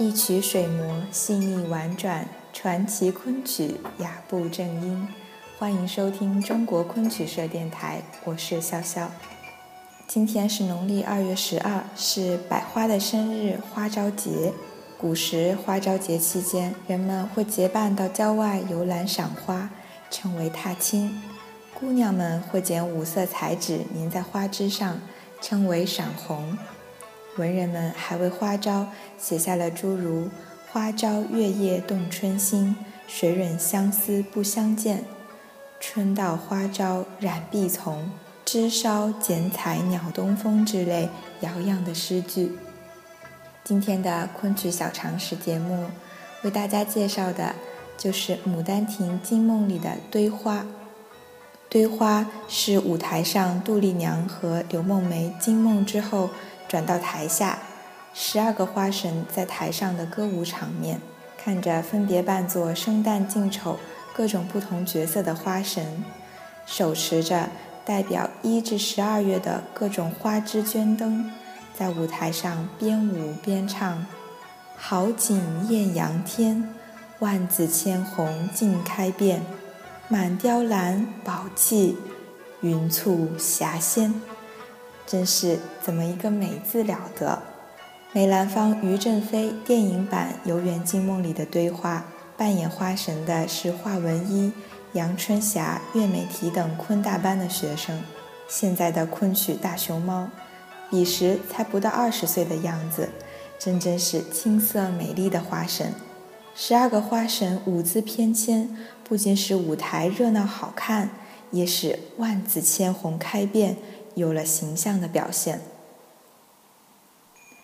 一曲水磨细腻婉转，传奇昆曲雅步正音。欢迎收听中国昆曲社电台，我是潇潇。今天是农历二月十二，是百花的生日花朝节。古时花朝节期间，人们会结伴到郊外游览赏花，称为踏青。姑娘们会剪五色彩纸粘在花枝上，称为赏红。文人们还为花朝写下了诸如“花朝月夜动春心，水润相思不相见，春到花朝染碧丛，枝梢剪彩鸟东风”之类摇扬的诗句。今天的昆曲小常识节目，为大家介绍的就是《牡丹亭·惊梦》里的堆花。堆花是舞台上杜丽娘和刘梦梅惊梦之后，转到台下，十二个花神在台上的歌舞场面，看着分别扮作生旦净丑各种不同角色的花神，手持着代表一至十二月的各种花枝绢灯，在舞台上边舞边唱：“好景艳阳天，万紫千红尽开遍。”满雕栏，宝气，云簇霞仙，真是怎么一个美字了得！梅兰芳《余正飞》电影版《游园惊梦》里的堆花，扮演花神的是华文一、杨春霞、岳美缇等昆大班的学生。现在的昆曲大熊猫，彼时才不到二十岁的样子，真真是青涩美丽的花神。十二个花神舞姿翩跹，不仅使舞台热闹好看，也使万紫千红开遍，有了形象的表现。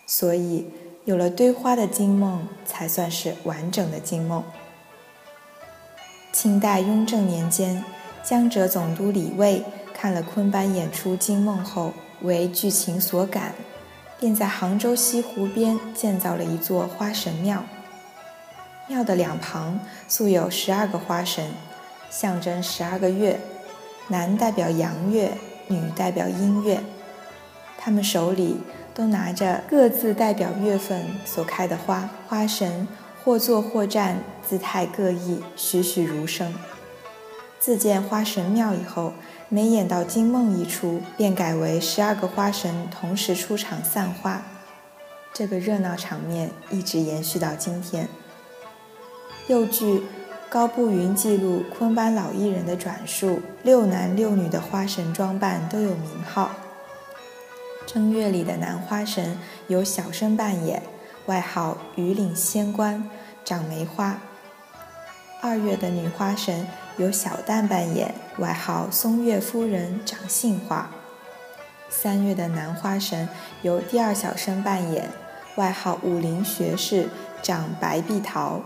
所以，有了堆花的惊梦，才算是完整的惊梦。清代雍正年间，江浙总督李卫看了昆班演出《惊梦》后，为剧情所感，便在杭州西湖边建造了一座花神庙。庙的两旁塑有十二个花神，象征十二个月，男代表阳月，女代表音乐。他们手里都拿着各自代表月份所开的花，花神或坐或站，姿态各异，栩栩如生。自建花神庙以后，每演到惊梦一出，便改为十二个花神同时出场散花，这个热闹场面一直延续到今天。又据高步云记录昆班老艺人的转述，六男六女的花神装扮都有名号。正月里的男花神由小生扮演，外号鱼岭仙官，长梅花；二月的女花神由小旦扮演，外号松月夫人，长杏花；三月的男花神由第二小生扮演，外号武林学士，长白碧桃。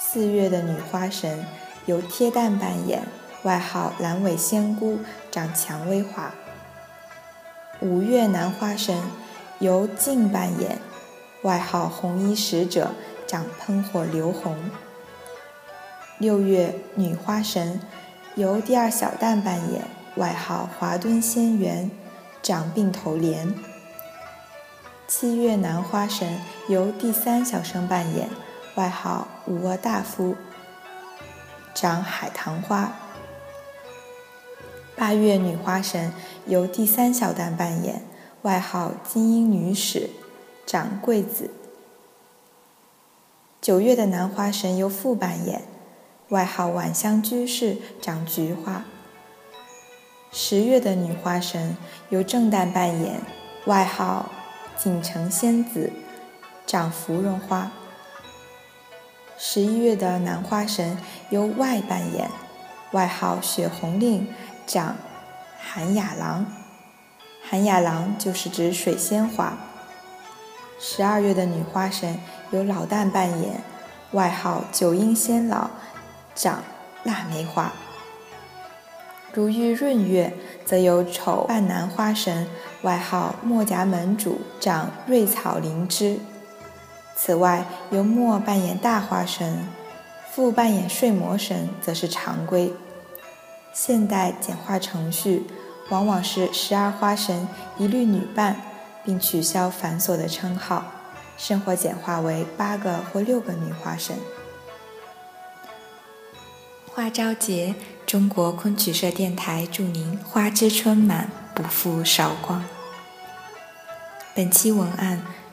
四月的女花神由贴蛋扮演，外号阑尾仙姑，长蔷薇花。五月男花神由静扮演，外号红衣使者，长喷火流红。六月女花神由第二小蛋扮演，外号华敦仙缘，长鬓头莲。七月男花神由第三小生扮演。外号武阿大夫，长海棠花。八月女花神由第三小旦扮演，外号金英女使，长桂子。九月的男花神由副扮演，外号晚香居士，长菊花。十月的女花神由正旦扮演，外号锦城仙子，长芙蓉花。十一月的男花神由外扮演，外号血红令，长韩雅郎。韩雅郎就是指水仙花。十二月的女花神由老旦扮演，外号九阴仙老，长腊梅花。如遇闰月，则由丑扮男花神，外号墨家门主，长瑞草灵芝。此外，由末扮演大花神，副扮演睡魔神，则是常规。现代简化程序往往是十二花神一律女扮，并取消繁琐的称号。生活简化为八个或六个女花神。花朝节，中国昆曲社电台祝您花枝春满，不负韶光。本期文案